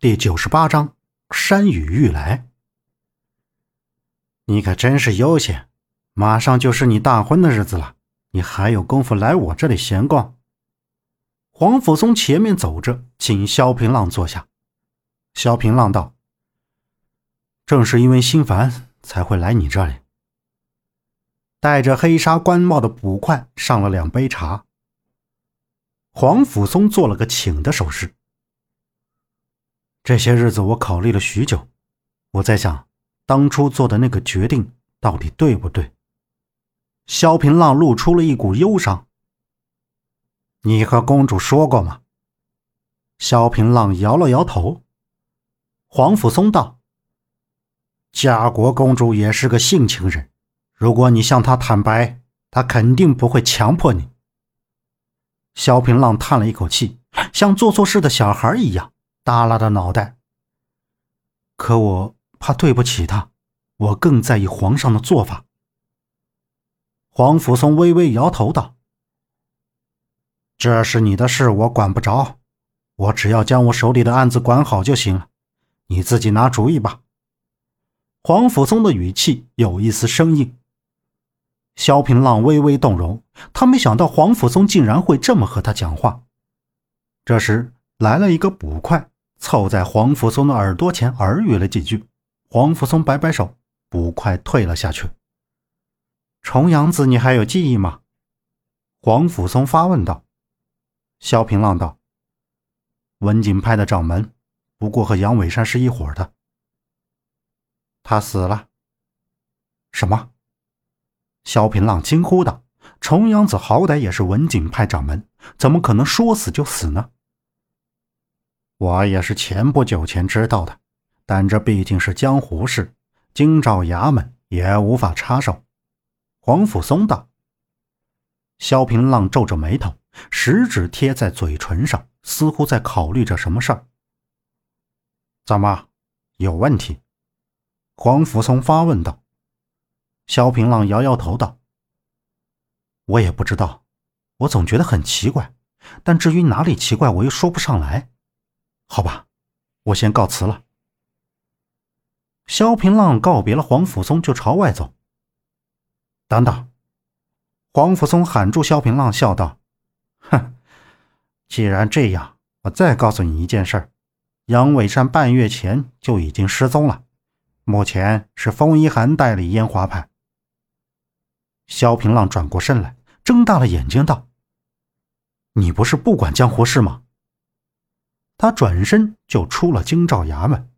第九十八章山雨欲来。你可真是悠闲，马上就是你大婚的日子了，你还有功夫来我这里闲逛？黄甫松前面走着，请萧平浪坐下。萧平浪道：“正是因为心烦，才会来你这里。”戴着黑纱官帽的捕快上了两杯茶。黄甫松做了个请的手势。这些日子我考虑了许久，我在想，当初做的那个决定到底对不对？萧平浪露出了一股忧伤。你和公主说过吗？萧平浪摇了摇头。黄甫松道：“家国公主也是个性情人，如果你向她坦白，她肯定不会强迫你。”萧平浪叹了一口气，像做错事的小孩一样。耷拉着脑袋。可我怕对不起他，我更在意皇上的做法。黄甫松微微摇头道：“这是你的事，我管不着。我只要将我手里的案子管好就行了，你自己拿主意吧。”黄甫松的语气有一丝生硬。萧平浪微微动容，他没想到黄甫松竟然会这么和他讲话。这时来了一个捕快。凑在黄甫松的耳朵前耳语了几句，黄甫松摆摆手，捕快退了下去。重阳子，你还有记忆吗？黄甫松发问道。萧平浪道：“文景派的掌门，不过和杨伟山是一伙的。他死了。”什么？萧平浪惊呼道：“重阳子好歹也是文景派掌门，怎么可能说死就死呢？”我也是前不久前知道的，但这毕竟是江湖事，京兆衙门也无法插手。黄甫松道。萧平浪皱着眉头，食指贴在嘴唇上，似乎在考虑着什么事儿。怎么，有问题？黄甫松发问道。萧平浪摇摇头道：“我也不知道，我总觉得很奇怪，但至于哪里奇怪，我又说不上来。”好吧，我先告辞了。萧平浪告别了黄甫松，就朝外走。等等，黄甫松喊住萧平浪，笑道：“哼，既然这样，我再告诉你一件事：杨伟山半月前就已经失踪了，目前是风一寒代理烟花派。”萧平浪转过身来，睁大了眼睛道：“你不是不管江湖事吗？”他转身就出了京兆衙门。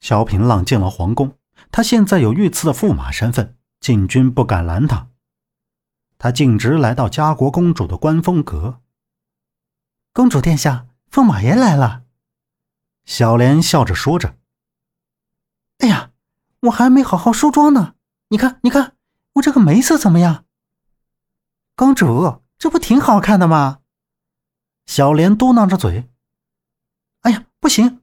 萧平浪进了皇宫，他现在有御赐的驸马身份，禁军不敢拦他。他径直来到嘉国公主的观风阁。公主殿下，驸马爷来了。小莲笑着说着：“哎呀，我还没好好梳妆呢，你看，你看，我这个眉色怎么样？”公主，这不挺好看的吗？小莲嘟囔着嘴。不行！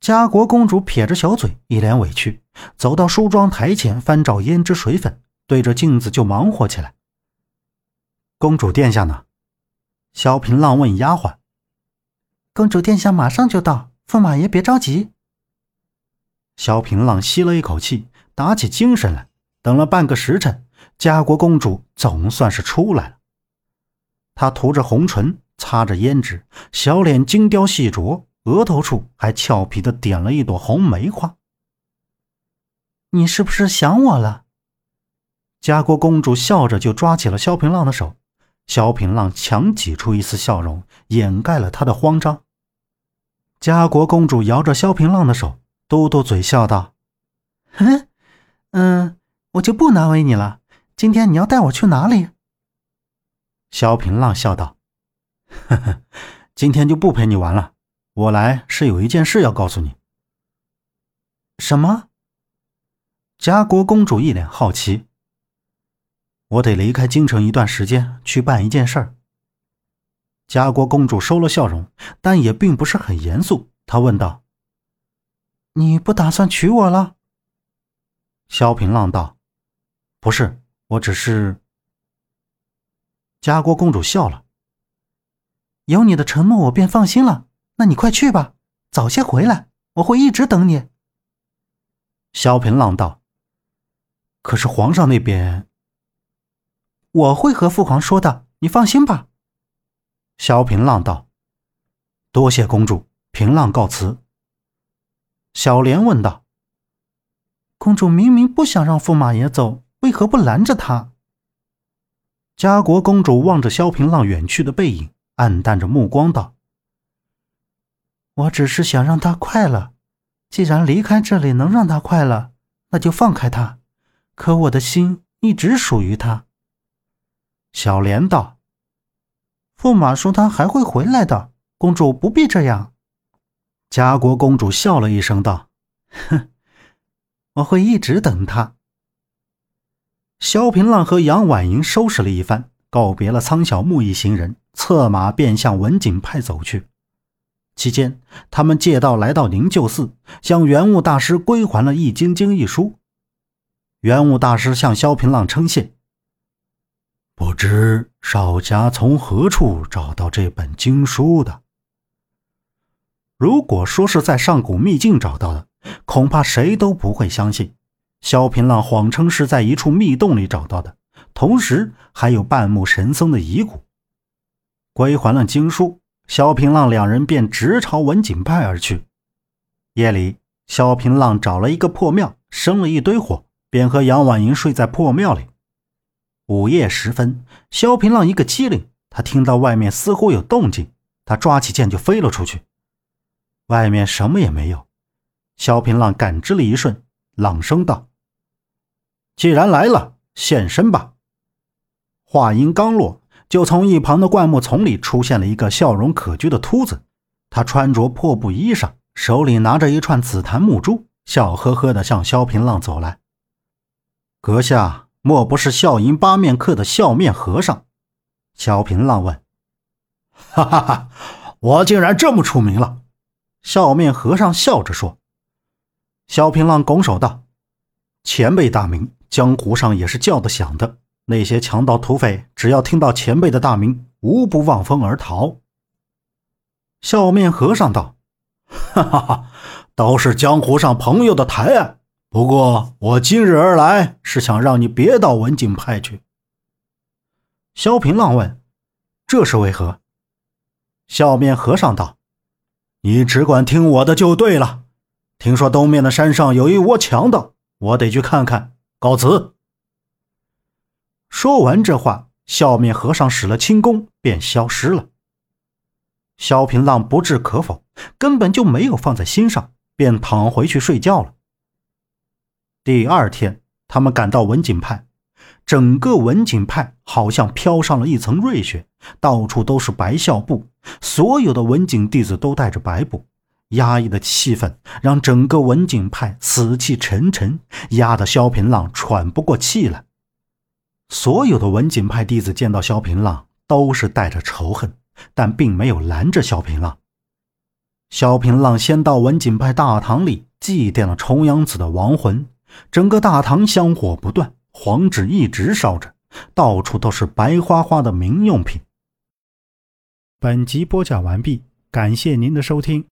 嘉国公主撇着小嘴，一脸委屈，走到梳妆台前，翻找胭脂水粉，对着镜子就忙活起来。公主殿下呢？萧平浪问丫鬟。公主殿下马上就到，驸马爷别着急。萧平浪吸了一口气，打起精神来。等了半个时辰，嘉国公主总算是出来了。她涂着红唇。擦着胭脂，小脸精雕细琢，额头处还俏皮的点了一朵红梅花。你是不是想我了？家国公主笑着就抓起了萧平浪的手，萧平浪强挤出一丝笑容，掩盖了他的慌张。家国公主摇着萧平浪的手，嘟嘟嘴笑道：“哼，嗯，我就不难为你了。今天你要带我去哪里？”萧平浪笑道。呵呵，今天就不陪你玩了。我来是有一件事要告诉你。什么？家国公主一脸好奇。我得离开京城一段时间，去办一件事儿。家国公主收了笑容，但也并不是很严肃。她问道：“你不打算娶我了？”萧平浪道：“不是，我只是……”家国公主笑了。有你的承诺，我便放心了。那你快去吧，早些回来，我会一直等你。”萧平浪道：“可是皇上那边……我会和父皇说的，你放心吧。”萧平浪道：“多谢公主。”平浪告辞。小莲问道：“公主明明不想让驸马爷走，为何不拦着他？”家国公主望着萧平浪远去的背影，暗淡着目光道：“我只是想让他快乐。既然离开这里能让他快乐，那就放开他。可我的心一直属于他。”小莲道：“驸马说他还会回来的，公主不必这样。”家国公主笑了一声，道：“哼，我会一直等他。”萧平浪和杨婉莹收拾了一番，告别了苍小木一行人，策马便向文景派走去。期间，他们借道来到灵鹫寺，向元悟大师归还了《易筋经》一书。元悟大师向萧平浪称谢：“不知少侠从何处找到这本经书的？”如果说是在上古秘境找到的，恐怕谁都不会相信。萧平浪谎称是在一处密洞里找到的，同时还有半目神僧的遗骨。归还了经书，萧平浪两人便直朝文景派而去。夜里，萧平浪找了一个破庙，生了一堆火，便和杨婉莹睡在破庙里。午夜时分，萧平浪一个机灵，他听到外面似乎有动静，他抓起剑就飞了出去。外面什么也没有，萧平浪感知了一瞬，朗声道：“既然来了，现身吧。”话音刚落，就从一旁的灌木丛里出现了一个笑容可掬的秃子。他穿着破布衣裳，手里拿着一串紫檀木珠，笑呵呵地向萧平浪走来。阁下莫不是笑迎八面客的笑面和尚？萧平浪问。“哈哈哈，我竟然这么出名了！”笑面和尚笑着说：“萧平浪拱手道，前辈大名，江湖上也是叫得响的。那些强盗土匪，只要听到前辈的大名，无不望风而逃。”笑面和尚道：“哈 哈哈，都是江湖上朋友的抬爱。不过我今日而来，是想让你别到文景派去。”萧平浪问：“这是为何？”笑面和尚道。你只管听我的就对了。听说东面的山上有一窝强盗，我得去看看。告辞。说完这话，笑面和尚使了轻功，便消失了。萧平浪不置可否，根本就没有放在心上，便躺回去睡觉了。第二天，他们赶到文景派。整个文景派好像飘上了一层瑞雪，到处都是白孝布，所有的文景弟子都带着白布。压抑的气氛让整个文景派死气沉沉，压得萧平浪喘不过气来。所有的文景派弟子见到萧平浪，都是带着仇恨，但并没有拦着萧平浪。萧平浪先到文景派大堂里祭奠了重阳子的亡魂，整个大堂香火不断。黄纸一直烧着，到处都是白花花的民用品。本集播讲完毕，感谢您的收听。